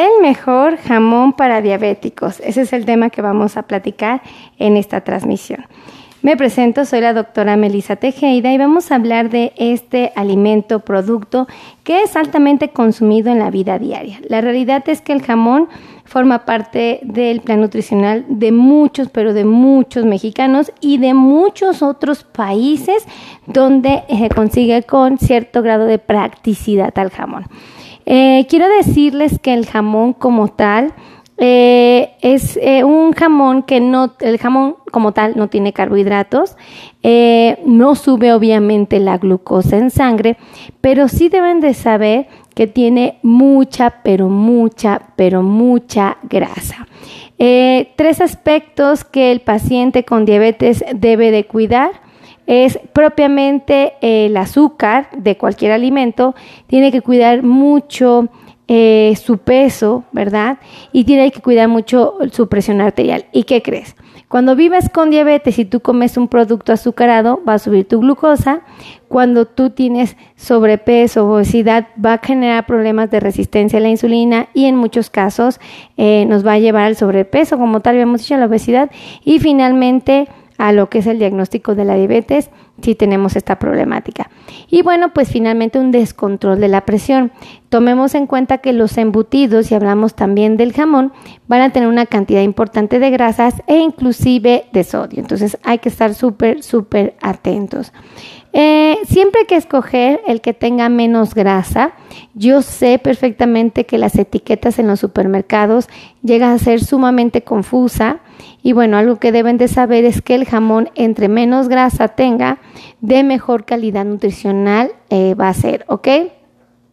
el mejor jamón para diabéticos? Ese es el tema que vamos a platicar en esta transmisión. Me presento, soy la doctora Melissa Tejeda y vamos a hablar de este alimento, producto que es altamente consumido en la vida diaria. La realidad es que el jamón forma parte del plan nutricional de muchos, pero de muchos mexicanos y de muchos otros países donde se consigue con cierto grado de practicidad al jamón. Eh, quiero decirles que el jamón como tal eh, es eh, un jamón que no, el jamón como tal no tiene carbohidratos, no sube obviamente la glucosa en sangre, pero sí deben de saber que tiene mucha, pero mucha, pero mucha grasa. tres aspectos que el paciente con diabetes debe de cuidar es propiamente el azúcar de cualquier alimento, tiene que cuidar mucho eh, su peso, ¿verdad? Y tiene que cuidar mucho su presión arterial. ¿Y qué crees? Cuando vives con diabetes y tú comes un producto azucarado, va a subir tu glucosa. Cuando tú tienes sobrepeso obesidad, va a generar problemas de resistencia a la insulina y en muchos casos eh, nos va a llevar al sobrepeso, como tal habíamos dicho, la obesidad. Y finalmente a lo que es el diagnóstico de la diabetes si tenemos esta problemática. Y bueno, pues finalmente un descontrol de la presión. Tomemos en cuenta que los embutidos, y hablamos también del jamón, van a tener una cantidad importante de grasas e inclusive de sodio. Entonces hay que estar súper, súper atentos. Eh, siempre hay que escoger el que tenga menos grasa. Yo sé perfectamente que las etiquetas en los supermercados llegan a ser sumamente confusa y bueno, algo que deben de saber es que el jamón entre menos grasa tenga, de mejor calidad nutricional eh, va a ser, ¿ok?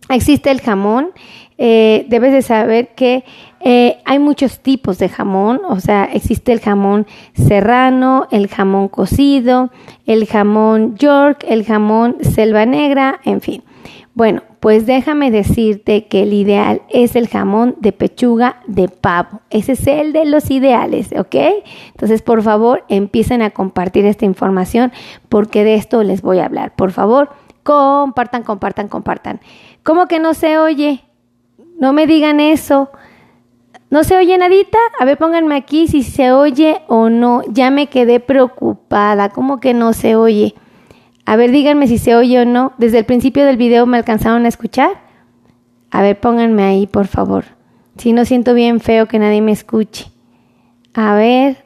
Existe el jamón, eh, debes de saber que eh, hay muchos tipos de jamón, o sea, existe el jamón serrano, el jamón cocido, el jamón york, el jamón selva negra, en fin. Bueno, pues déjame decirte que el ideal es el jamón de pechuga de pavo. Ese es el de los ideales, ¿ok? Entonces, por favor, empiecen a compartir esta información porque de esto les voy a hablar. Por favor, compartan, compartan, compartan. ¿Cómo que no se oye? No me digan eso. ¿No se oye nadita? A ver, pónganme aquí si se oye o no. Ya me quedé preocupada. ¿Cómo que no se oye? A ver, díganme si se oye o no. Desde el principio del video me alcanzaron a escuchar. A ver, pónganme ahí, por favor. Si no siento bien feo que nadie me escuche. A ver,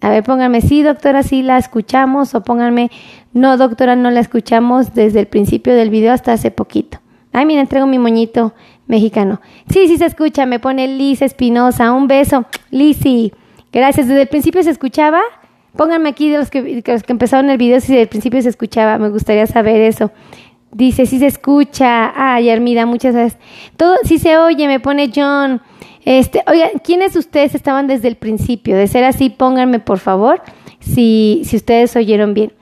a ver, pónganme, sí, doctora, sí la escuchamos. O pónganme, no, doctora, no la escuchamos desde el principio del video hasta hace poquito. Ay, mira, traigo mi moñito mexicano. Sí, sí se escucha, me pone Liz Espinosa. Un beso, Lizzy. Gracias. ¿Desde el principio se escuchaba? Pónganme aquí de los que, los que empezaron el video si al principio se escuchaba, me gustaría saber eso. Dice, si se escucha. Ay, Armida, muchas gracias. Todo, si se oye, me pone John. Este, oiga, ¿quiénes de ustedes estaban desde el principio? De ser así, pónganme por favor si, si ustedes oyeron bien.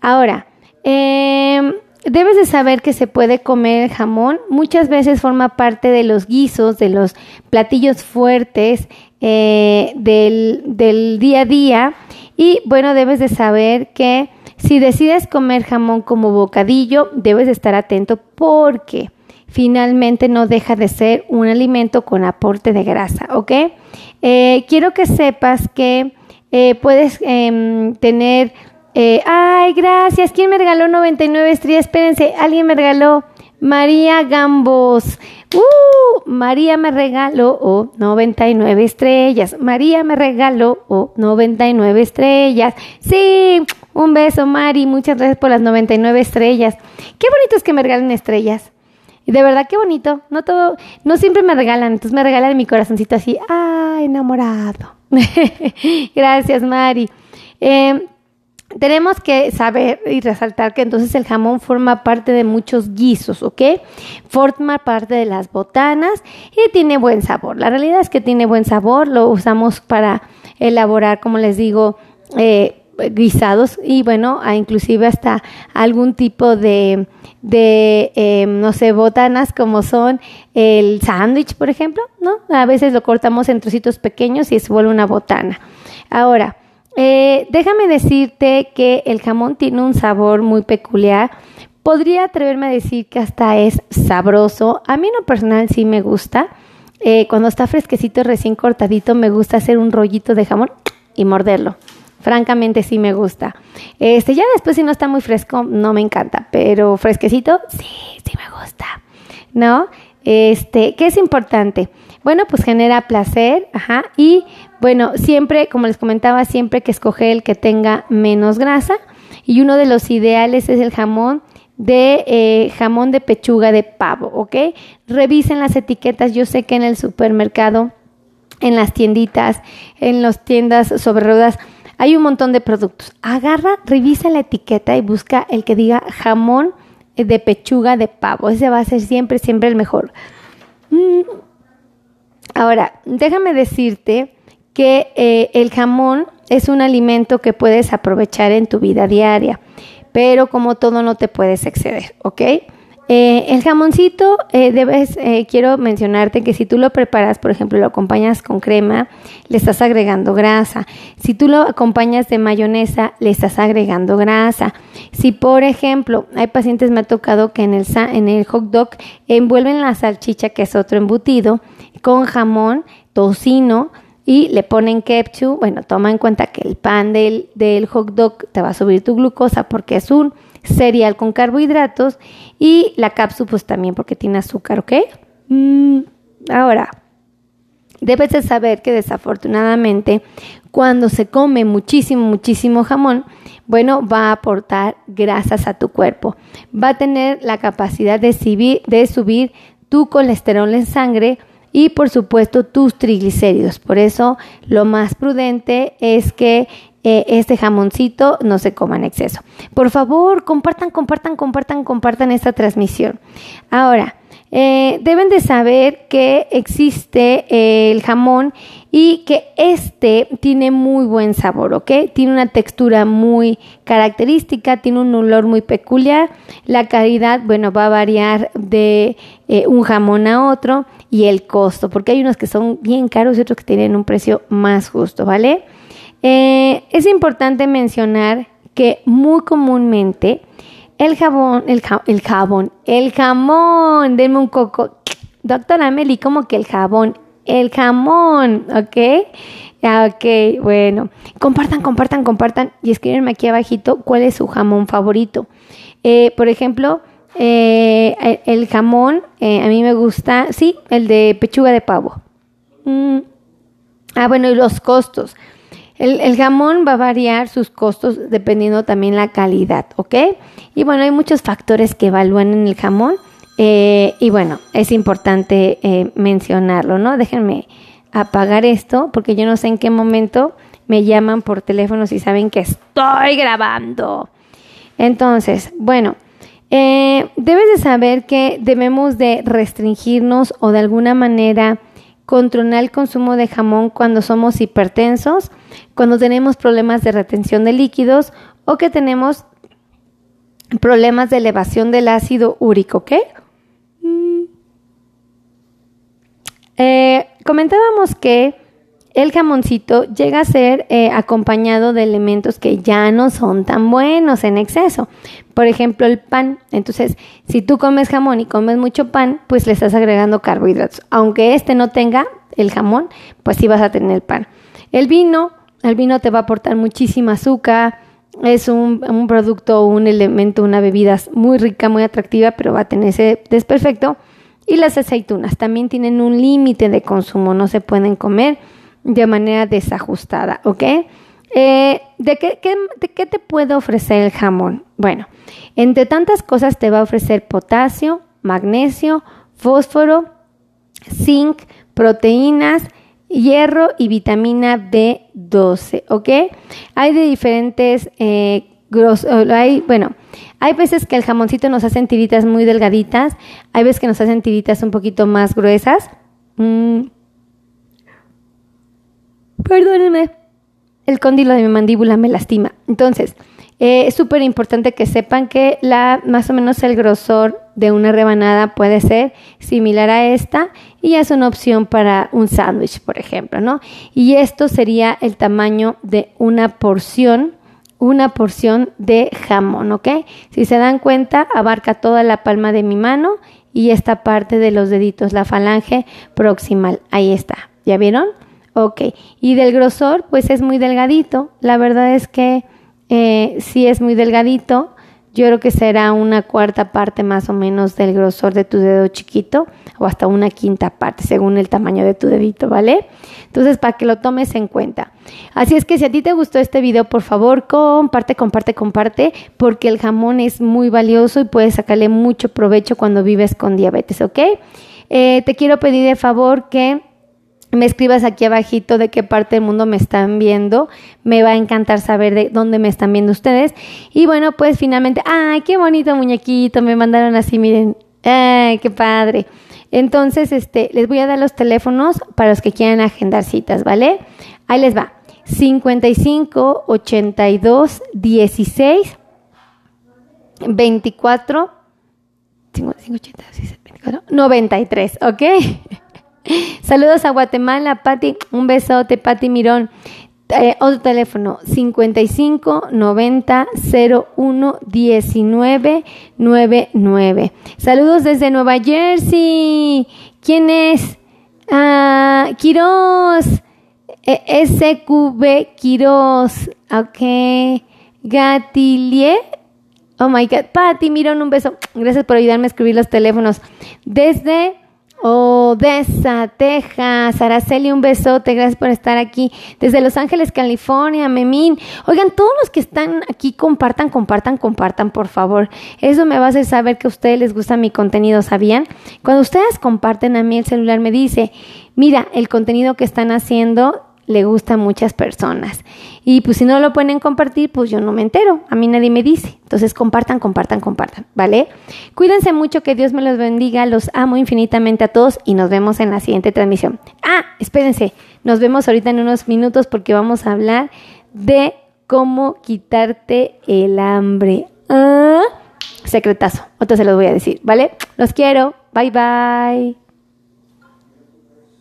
Ahora, eh, debes de saber que se puede comer jamón. Muchas veces forma parte de los guisos, de los platillos fuertes eh, del, del día a día y bueno, debes de saber que si decides comer jamón como bocadillo, debes de estar atento porque finalmente no deja de ser un alimento con aporte de grasa, ¿ok? Eh, quiero que sepas que eh, puedes em, tener... Eh, ay, gracias. ¿Quién me regaló 99 estrellas? Espérense, alguien me regaló María Gambos. Uh, María me regaló 99 estrellas. María me regaló 99 estrellas. Sí, un beso, Mari. Muchas gracias por las 99 estrellas. Qué bonito es que me regalen estrellas. De verdad, qué bonito. No todo, no siempre me regalan, entonces me regalan mi corazoncito así. ¡Ay, enamorado! gracias, Mari. Eh, tenemos que saber y resaltar que entonces el jamón forma parte de muchos guisos, ¿ok? Forma parte de las botanas y tiene buen sabor. La realidad es que tiene buen sabor, lo usamos para elaborar, como les digo, eh, guisados y bueno, inclusive hasta algún tipo de, de em, no sé, botanas como son el sándwich, por ejemplo, ¿no? A veces lo cortamos en trocitos pequeños y se vuelve una botana. Ahora, eh, déjame decirte que el jamón tiene un sabor muy peculiar. Podría atreverme a decir que hasta es sabroso. A mí en lo personal sí me gusta. eh, cuando está fresquecito, recién cortadito, me gusta hacer un rollito de jamón y morderlo. Francamente sí me gusta. Este, ya después si no está muy fresco, no me encanta, pero fresquecito, sí, sí me gusta. ¿No? Este, ¿qué es importante? Bueno, pues genera placer, ajá, y bueno, siempre, como les comentaba, siempre que escoger el que tenga menos grasa, y uno de los ideales es el jamón de eh, jamón de pechuga de pavo, ¿ok? Revisen las etiquetas, yo sé que en el supermercado, en las tienditas, en las tiendas sobre ruedas, hay un montón de productos. Agarra, revisa la etiqueta y busca el que diga jamón de pechuga de pavo. Ese va a ser siempre, siempre el mejor. Mm. Ahora, déjame decirte que eh, el jamón es un alimento que puedes aprovechar en tu vida diaria, pero como todo no te puedes exceder, ¿ok? Eh, el jamoncito, eh, debes, eh, quiero mencionarte que si tú lo preparas, por ejemplo, lo acompañas con crema, le estás agregando grasa. Si tú lo acompañas de mayonesa, le estás agregando grasa. Si, por ejemplo, hay pacientes, me ha tocado que en el, en el hot dog envuelven la salchicha, que es otro embutido, con jamón, tocino, y le ponen ketchup, bueno, toma en cuenta que el pan del, del hot dog te va a subir tu glucosa porque es un cereal con carbohidratos y la cápsula pues también porque tiene azúcar, ¿ok? Mm, ahora, debes de saber que desafortunadamente cuando se come muchísimo, muchísimo jamón, bueno, va a aportar grasas a tu cuerpo. Va a tener la capacidad de de subir tu colesterol en sangre y por supuesto tus triglicéridos. Por eso lo más prudente es que eh, este jamoncito no se coma en exceso. Por favor, compartan, compartan, compartan, compartan esta transmisión. Ahora, eh, deben de saber que existe eh, el jamón y que este tiene muy buen sabor, ¿ok? Tiene una textura muy característica, tiene un olor muy peculiar. La calidad, bueno, va a variar de un jamón a otro y el costo, porque hay unos que son bien caros y otros que tienen un precio más justo, ¿vale? Eh, es importante mencionar que muy comúnmente el jabón, el, el jabón, el jamón, denme un coco. Doctora Meli, como que el jabón, el jamón, ¿ok? Ok, bueno. Compartan, compartan, compartan y escríbenme aquí abajito cuál es su jamón favorito. Eh, por ejemplo, eh, el jamón, a mí me gusta, sí, el de pechuga de pavo. Mm. Ah, bueno, y los costos. El, jamón va a variar sus costos dependiendo también la calidad, ¿ok? Y bueno, hay muchos factores que evalúan en el jamón eh, y bueno, es importante eh, mencionarlo, ¿no? Déjenme apagar esto porque yo no sé en qué momento me llaman por teléfono si saben que estoy grabando. Entonces, bueno, eh, debes de saber que debemos de restringirnos o de alguna manera controlar el consumo de jamón cuando somos hipertensos, cuando tenemos problemas de retención de líquidos o que tenemos problemas de elevación del ácido úrico, ¿ok? Mm. Eh, comentábamos que el jamoncito llega a ser eh, acompañado de elementos que ya no son tan buenos en exceso. Por ejemplo, el pan. Entonces, si tú comes jamón y comes mucho pan, pues le estás agregando carbohidratos. Aunque este no tenga el jamón, pues sí vas a tener pan. El vino, el vino te va a aportar muchísima azúcar. Es un, un producto, un elemento, una bebida muy rica, muy atractiva, pero va a tener ese desperfecto. Y las aceitunas también tienen un límite de consumo, no se pueden comer de manera desajustada, ¿ok? Eh, ¿de, qué, ¿De qué te puede ofrecer el jamón? Bueno, entre tantas cosas te va a ofrecer potasio, magnesio, fósforo, zinc, proteínas, hierro y vitamina B12, ¿ok? Hay de diferentes eh, hay, bueno, hay veces que el jamoncito nos hacen tiritas muy delgaditas, hay veces que nos hacen tiritas un poquito más gruesas. Mm, Perdónenme. El cóndilo de mi mandíbula me lastima. Entonces, eh, es súper importante que sepan que la, más o menos el grosor de una rebanada puede ser similar a esta y es una opción para un sándwich, por ejemplo, ¿no? Y esto sería el tamaño de una porción, una porción de jamón, ¿ok? Si se dan cuenta, abarca toda la palma de mi mano y esta parte de los deditos, la falange proximal. Ahí está. ¿Ya vieron? Ok. Y del grosor, pues es muy delgadito. La verdad es que eh, sí es muy delgadito. Yo creo que será una cuarta parte más o menos del grosor de tu dedo chiquito o hasta una quinta parte según el tamaño de tu dedito, ¿vale? Entonces, para que lo tomes en cuenta. Así es que si a ti te gustó este video, por favor, comparte, comparte, comparte, porque el jamón es muy valioso y puedes sacarle mucho provecho cuando vives con diabetes, ¿ok? Eh, te quiero pedir de favor que me escribas aquí abajito de qué parte del mundo me están viendo. Me va a encantar saber de dónde me están viendo ustedes. Y bueno, pues finalmente, ¡ay, qué bonito muñequito! Me mandaron así, miren. ¡Ay, qué padre! Entonces, este, les voy a dar los teléfonos para los que quieran agendar citas, ¿vale? Ahí les va. 55 82 16 24 55 82 24 93, ¿ok? Saludos a Guatemala, Pati. Un besote, Pati Mirón. Eh, otro teléfono 55 90 01 19 99. Saludos desde Nueva Jersey. ¿Quién es? Ah, Quiroz. E, SQB Quiroz. Ok. Gatilie. Oh my God. Pati Mirón, un beso. Gracias por ayudarme a escribir los teléfonos. Desde Odessa, Texas, Araceli, un besote, gracias por estar aquí. Desde Los Ángeles, California, Memín. Oigan, todos los que están aquí, compartan, compartan, compartan, por favor. Eso me va a hacer saber que a ustedes les gusta mi contenido, ¿sabían? Cuando ustedes comparten a mí el celular me dice, mira, el contenido que están haciendo le gusta a muchas personas. Y pues si no lo pueden compartir, pues yo no me entero, a mí nadie me dice. Entonces compartan, compartan, compartan, ¿vale? Cuídense mucho, que Dios me los bendiga, los amo infinitamente a todos y nos vemos en la siguiente transmisión. Ah, espérense, nos vemos ahorita en unos minutos porque vamos a hablar de cómo quitarte el hambre. Ah, secretazo, otro se los voy a decir, ¿vale? Los quiero, bye bye.